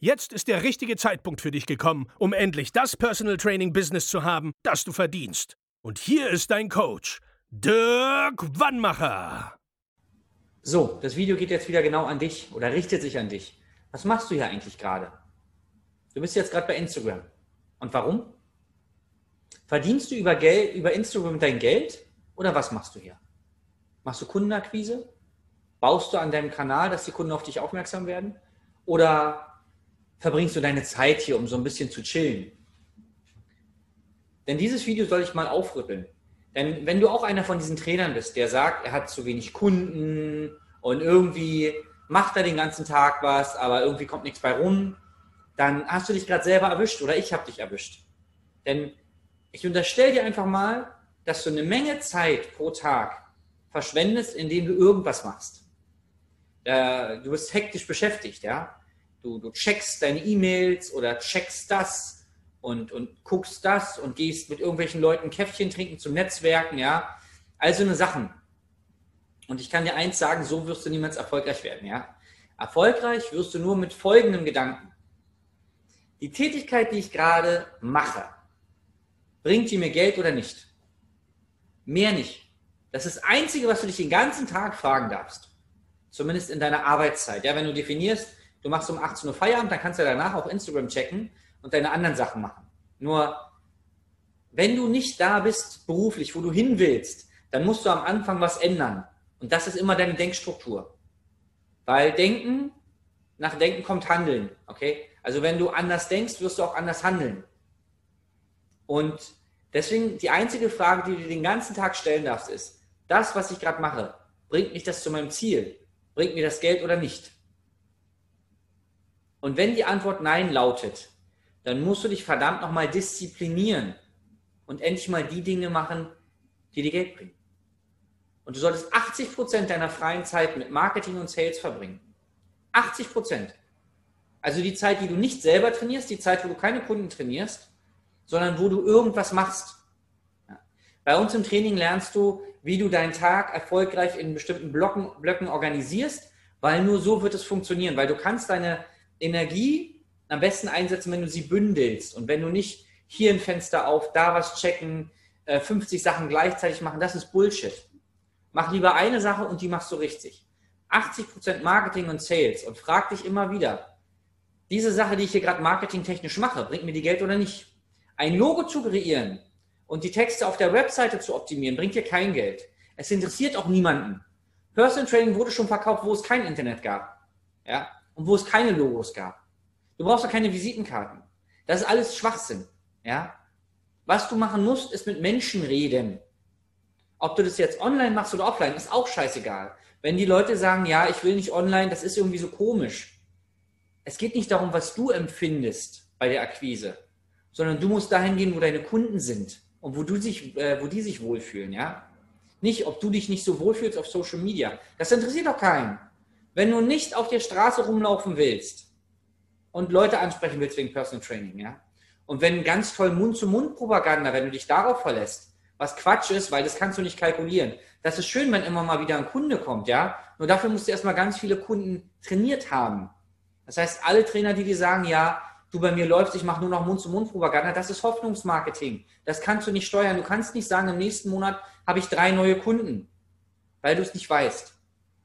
Jetzt ist der richtige Zeitpunkt für dich gekommen, um endlich das Personal Training Business zu haben, das du verdienst. Und hier ist dein Coach, Dirk Wannmacher. So, das Video geht jetzt wieder genau an dich oder richtet sich an dich. Was machst du hier eigentlich gerade? Du bist jetzt gerade bei Instagram. Und warum? Verdienst du über, Geld, über Instagram dein Geld oder was machst du hier? Machst du Kundenakquise? Baust du an deinem Kanal, dass die Kunden auf dich aufmerksam werden? Oder verbringst du deine Zeit hier, um so ein bisschen zu chillen? Denn dieses Video soll ich mal aufrütteln. Denn wenn du auch einer von diesen Trainern bist, der sagt, er hat zu wenig Kunden und irgendwie macht er den ganzen Tag was, aber irgendwie kommt nichts bei rum, dann hast du dich gerade selber erwischt oder ich habe dich erwischt. Denn ich unterstelle dir einfach mal, dass du eine Menge Zeit pro Tag verschwendest, indem du irgendwas machst. Äh, du bist hektisch beschäftigt, ja du, du checkst deine E-Mails oder checkst das und, und guckst das und gehst mit irgendwelchen Leuten Käffchen trinken zum Netzwerken, ja. Also eine Sachen. Und ich kann dir eins sagen, so wirst du niemals erfolgreich werden, ja. Erfolgreich wirst du nur mit folgendem Gedanken. Die Tätigkeit, die ich gerade mache, bringt die mir Geld oder nicht? Mehr nicht. Das ist das Einzige, was du dich den ganzen Tag fragen darfst. Zumindest in deiner Arbeitszeit. Ja, wenn du definierst, du machst um 18 Uhr Feierabend, dann kannst du danach auch Instagram checken und deine anderen Sachen machen. Nur, wenn du nicht da bist beruflich, wo du hin willst, dann musst du am Anfang was ändern. Und das ist immer deine Denkstruktur. Weil Denken, nach Denken kommt Handeln. Okay? Also wenn du anders denkst, wirst du auch anders handeln. Und deswegen die einzige Frage, die du dir den ganzen Tag stellen darfst, ist, das, was ich gerade mache, bringt mich das zu meinem Ziel? Bringt mir das Geld oder nicht? Und wenn die Antwort Nein lautet, dann musst du dich verdammt nochmal disziplinieren und endlich mal die Dinge machen, die dir Geld bringen. Und du solltest 80 Prozent deiner freien Zeit mit Marketing und Sales verbringen. 80 Prozent. Also die Zeit, die du nicht selber trainierst, die Zeit, wo du keine Kunden trainierst, sondern wo du irgendwas machst. Bei uns im Training lernst du, wie du deinen Tag erfolgreich in bestimmten Blocken, Blöcken organisierst, weil nur so wird es funktionieren, weil du kannst deine Energie am besten einsetzen, wenn du sie bündelst und wenn du nicht hier ein Fenster auf, da was checken, 50 äh, Sachen gleichzeitig machen, das ist Bullshit. Mach lieber eine Sache und die machst du richtig. 80% Marketing und Sales und frag dich immer wieder, diese Sache, die ich hier gerade marketingtechnisch mache, bringt mir die Geld oder nicht? Ein Logo zu kreieren und die Texte auf der Webseite zu optimieren, bringt dir kein Geld. Es interessiert auch niemanden. Personal Training wurde schon verkauft, wo es kein Internet gab. Ja? Und wo es keine Logos gab. Du brauchst auch keine Visitenkarten. Das ist alles Schwachsinn. Ja? Was du machen musst, ist mit Menschen reden. Ob du das jetzt online machst oder offline, ist auch scheißegal. Wenn die Leute sagen, ja, ich will nicht online, das ist irgendwie so komisch. Es geht nicht darum, was du empfindest bei der Akquise, sondern du musst dahin gehen, wo deine Kunden sind und wo, du sich, äh, wo die sich wohlfühlen, ja? Nicht, ob du dich nicht so wohlfühlst auf Social Media. Das interessiert doch keinen. Wenn du nicht auf der Straße rumlaufen willst und Leute ansprechen willst wegen Personal Training, ja, und wenn ganz toll Mund-zu-Mund-Propaganda, wenn du dich darauf verlässt, was Quatsch ist, weil das kannst du nicht kalkulieren. Das ist schön, wenn immer mal wieder ein Kunde kommt, ja. Nur dafür musst du erstmal ganz viele Kunden trainiert haben. Das heißt, alle Trainer, die dir sagen, ja, du bei mir läufst, ich mache nur noch Mund-zu-Mund-Propaganda, das ist Hoffnungsmarketing. Das kannst du nicht steuern. Du kannst nicht sagen, im nächsten Monat habe ich drei neue Kunden. weil du es nicht weißt.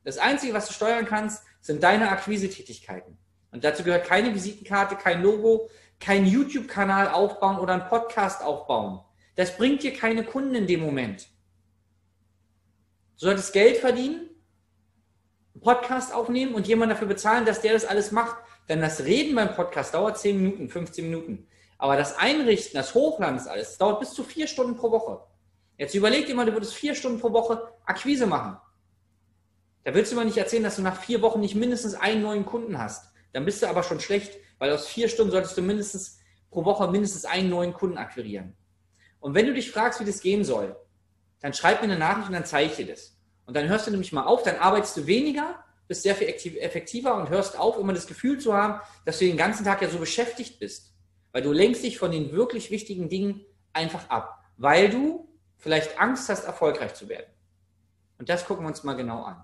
Das Einzige, was du steuern kannst, sind deine Akquisetätigkeiten. Und dazu gehört keine Visitenkarte, kein Logo, kein YouTube-Kanal aufbauen oder einen Podcast aufbauen. Das bringt dir keine Kunden in dem Moment. Du solltest Geld verdienen, einen Podcast aufnehmen und jemanden dafür bezahlen, dass der das alles macht. Denn das Reden beim Podcast dauert 10 Minuten, 15 Minuten. Aber das Einrichten, das Hochladen, das alles, dauert bis zu vier Stunden pro Woche. Jetzt überleg dir mal, du würdest vier Stunden pro Woche Akquise machen. Da willst du mal nicht erzählen, dass du nach vier Wochen nicht mindestens einen neuen Kunden hast. Dann bist du aber schon schlecht, weil aus vier Stunden solltest du mindestens pro Woche mindestens einen neuen Kunden akquirieren. Und wenn du dich fragst, wie das gehen soll, dann schreib mir eine Nachricht und dann zeige ich dir das. Und dann hörst du nämlich mal auf, dann arbeitest du weniger, bist sehr viel effektiver und hörst auf, immer das Gefühl zu haben, dass du den ganzen Tag ja so beschäftigt bist. Weil du lenkst dich von den wirklich wichtigen Dingen einfach ab. Weil du vielleicht Angst hast, erfolgreich zu werden. Und das gucken wir uns mal genau an.